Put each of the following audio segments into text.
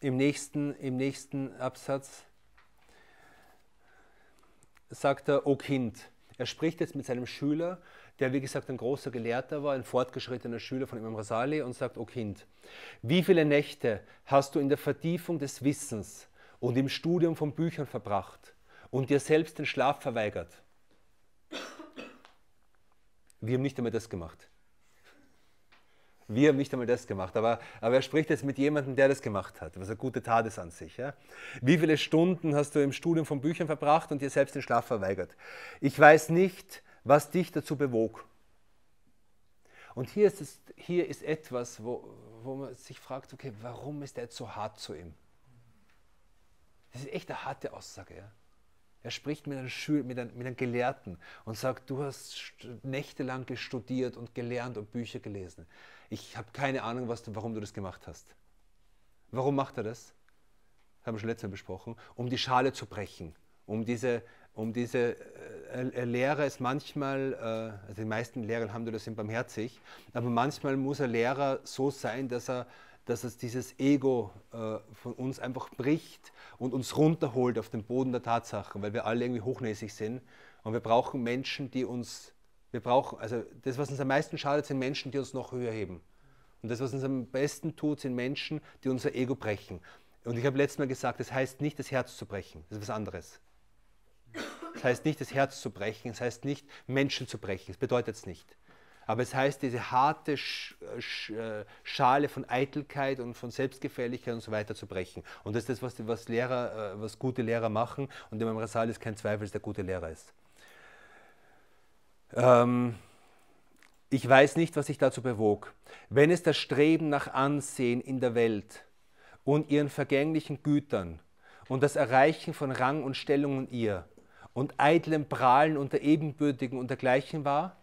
im nächsten, im nächsten Absatz sagt er, O Kind. Er spricht jetzt mit seinem Schüler, der wie gesagt ein großer Gelehrter war, ein fortgeschrittener Schüler von Imam Rasali und sagt, O Kind, wie viele Nächte hast du in der Vertiefung des Wissens und im Studium von Büchern verbracht und dir selbst den Schlaf verweigert? Wir haben nicht einmal das gemacht. Wir haben nicht einmal das gemacht, aber, aber er spricht jetzt mit jemandem, der das gemacht hat, was eine gute Tat ist an sich. Ja? Wie viele Stunden hast du im Studium von Büchern verbracht und dir selbst den Schlaf verweigert? Ich weiß nicht, was dich dazu bewog. Und hier ist, es, hier ist etwas, wo, wo man sich fragt, okay, warum ist er jetzt so hart zu ihm? Das ist echt eine harte Aussage. Ja? Er spricht mit einem, Schül mit, einem, mit einem Gelehrten und sagt, du hast nächtelang studiert und gelernt und Bücher gelesen. Ich habe keine Ahnung, was du, warum du das gemacht hast. Warum macht er das? Das haben wir schon letztes Mal besprochen. Um die Schale zu brechen. Um diese, um diese äh, Lehrer ist manchmal, äh, also die meisten Lehrer haben das sind barmherzig, aber manchmal muss ein Lehrer so sein, dass er dass es dieses Ego äh, von uns einfach bricht und uns runterholt auf den Boden der Tatsachen, weil wir alle irgendwie hochnäsig sind. Und wir brauchen Menschen, die uns, wir brauchen, also das, was uns am meisten schadet, sind Menschen, die uns noch höher heben. Und das, was uns am besten tut, sind Menschen, die unser Ego brechen. Und ich habe letztes Mal gesagt, das heißt nicht, das Herz zu brechen, das ist was anderes. Das heißt nicht, das Herz zu brechen, das heißt nicht, Menschen zu brechen, das bedeutet es nicht. Aber es heißt, diese harte äh, Schale von Eitelkeit und von Selbstgefälligkeit und so weiter zu brechen. Und das ist das, was, was, Lehrer, äh, was gute Lehrer machen. Und Imam Rasal ist kein Zweifel, dass der gute Lehrer ist. Ähm, ich weiß nicht, was sich dazu bewog. Wenn es das Streben nach Ansehen in der Welt und ihren vergänglichen Gütern und das Erreichen von Rang und Stellung in ihr und eitlem Prahlen unter Ebenbürtigen und dergleichen war,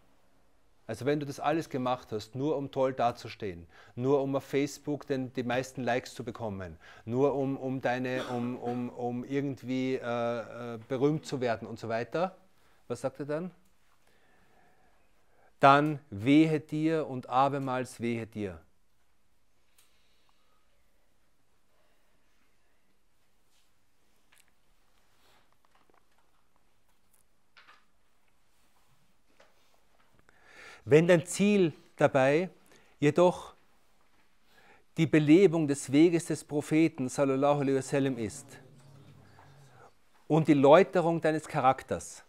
also wenn du das alles gemacht hast, nur um toll dazustehen, nur um auf Facebook den, die meisten Likes zu bekommen, nur um, um, deine, um, um, um irgendwie äh, äh, berühmt zu werden und so weiter, was sagt er dann? Dann wehe dir und abermals wehe dir. Wenn dein Ziel dabei jedoch die Belebung des Weges des Propheten sallallahu alaihi wasallam ist und die Läuterung deines Charakters,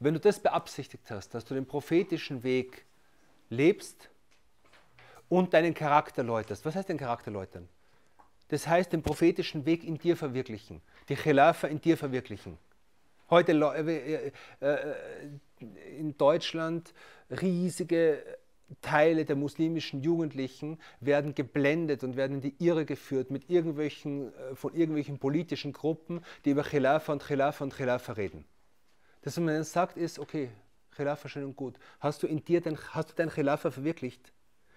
wenn du das beabsichtigt hast, dass du den prophetischen Weg lebst und deinen Charakter läuterst, was heißt den Charakter läutern? Das heißt, den prophetischen Weg in dir verwirklichen, die Khilafa in dir verwirklichen. Heute äh, äh, äh, in Deutschland riesige Teile der muslimischen Jugendlichen werden geblendet und werden in die Irre geführt mit irgendwelchen, von irgendwelchen politischen Gruppen, die über Khilafa und Khilafa und Khilafa reden. Das, was man dann sagt, ist, okay, Khilafa schön und gut. Hast du in dir dein, hast du dein Khilafa verwirklicht?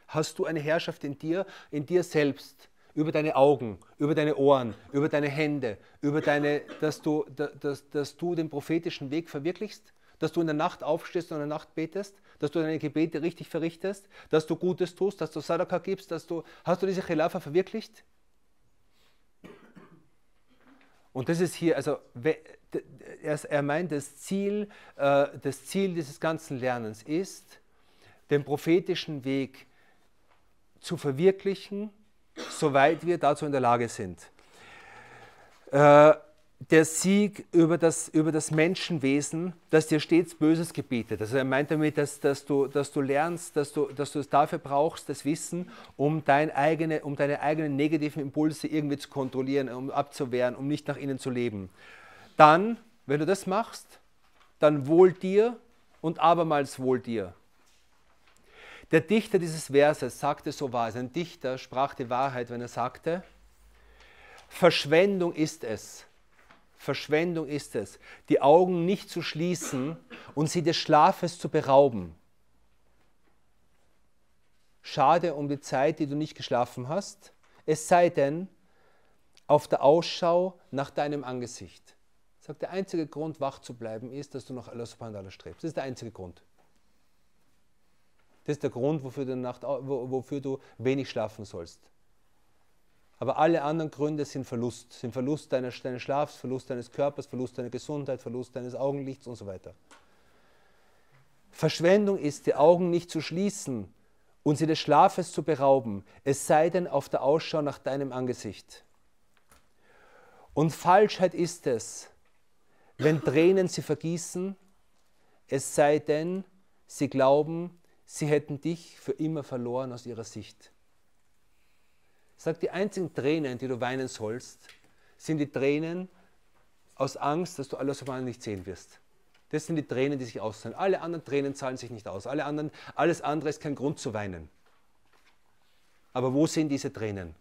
Hast du eine Herrschaft in dir, in dir selbst? über deine Augen, über deine Ohren, über deine Hände, über deine, dass du, dass, dass du den prophetischen Weg verwirklichst, dass du in der Nacht aufstehst und in der Nacht betest, dass du deine Gebete richtig verrichtest, dass du Gutes tust, dass du Sadaka gibst, dass du, hast du diese Khilafa verwirklicht? Und das ist hier, also er meint, das Ziel, äh, das Ziel dieses ganzen Lernens ist, den prophetischen Weg zu verwirklichen soweit wir dazu in der Lage sind. Äh, der Sieg über das, über das Menschenwesen, das dir stets Böses gebietet. Also er meint damit, dass, dass, du, dass du lernst, dass du, dass du es dafür brauchst, das Wissen, um, dein eigene, um deine eigenen negativen Impulse irgendwie zu kontrollieren, um abzuwehren, um nicht nach ihnen zu leben. Dann, wenn du das machst, dann wohl dir und abermals wohl dir. Der Dichter dieses Verses sagte so wahr, ein Dichter sprach die Wahrheit, wenn er sagte, Verschwendung ist es, Verschwendung ist es, die Augen nicht zu schließen und sie des Schlafes zu berauben. Schade um die Zeit, die du nicht geschlafen hast, es sei denn auf der Ausschau nach deinem Angesicht. Sagt, der einzige Grund, wach zu bleiben, ist, dass du nach Allah subhanahu wa ta'ala strebst. Das ist der einzige Grund. Das ist der Grund, wofür du, Nacht, wofür du wenig schlafen sollst. Aber alle anderen Gründe sind Verlust, sind Verlust deines, deines Schlafs, Verlust deines Körpers, Verlust deiner Gesundheit, Verlust deines Augenlichts und so weiter. Verschwendung ist, die Augen nicht zu schließen und sie des Schlafes zu berauben, es sei denn auf der Ausschau nach deinem Angesicht. Und Falschheit ist es, wenn Tränen sie vergießen, es sei denn, sie glauben, sie hätten dich für immer verloren aus ihrer Sicht. Sagt, die einzigen Tränen, die du weinen sollst, sind die Tränen aus Angst, dass du alles auf einmal nicht sehen wirst. Das sind die Tränen, die sich auszahlen. Alle anderen Tränen zahlen sich nicht aus. Alle anderen, alles andere ist kein Grund zu weinen. Aber wo sind diese Tränen?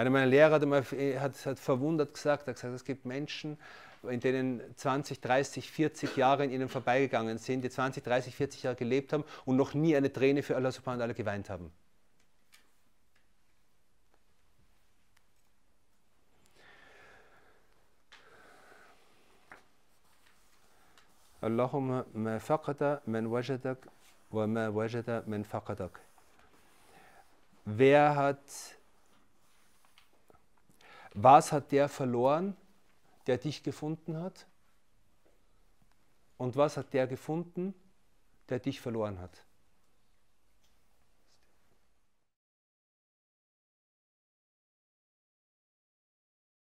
Einer meiner Lehrer hat, einmal, hat, hat verwundert gesagt, hat gesagt, es gibt Menschen, in denen 20, 30, 40 Jahre in ihnen vorbeigegangen sind, die 20, 30, 40 Jahre gelebt haben und noch nie eine Träne für Allah subhanahu wa ta'ala geweint haben. Ma faqada man wajadak wa ma wajada man faqadak. Wer hat, was hat der verloren, der dich gefunden hat? Und was hat der gefunden, der dich verloren hat?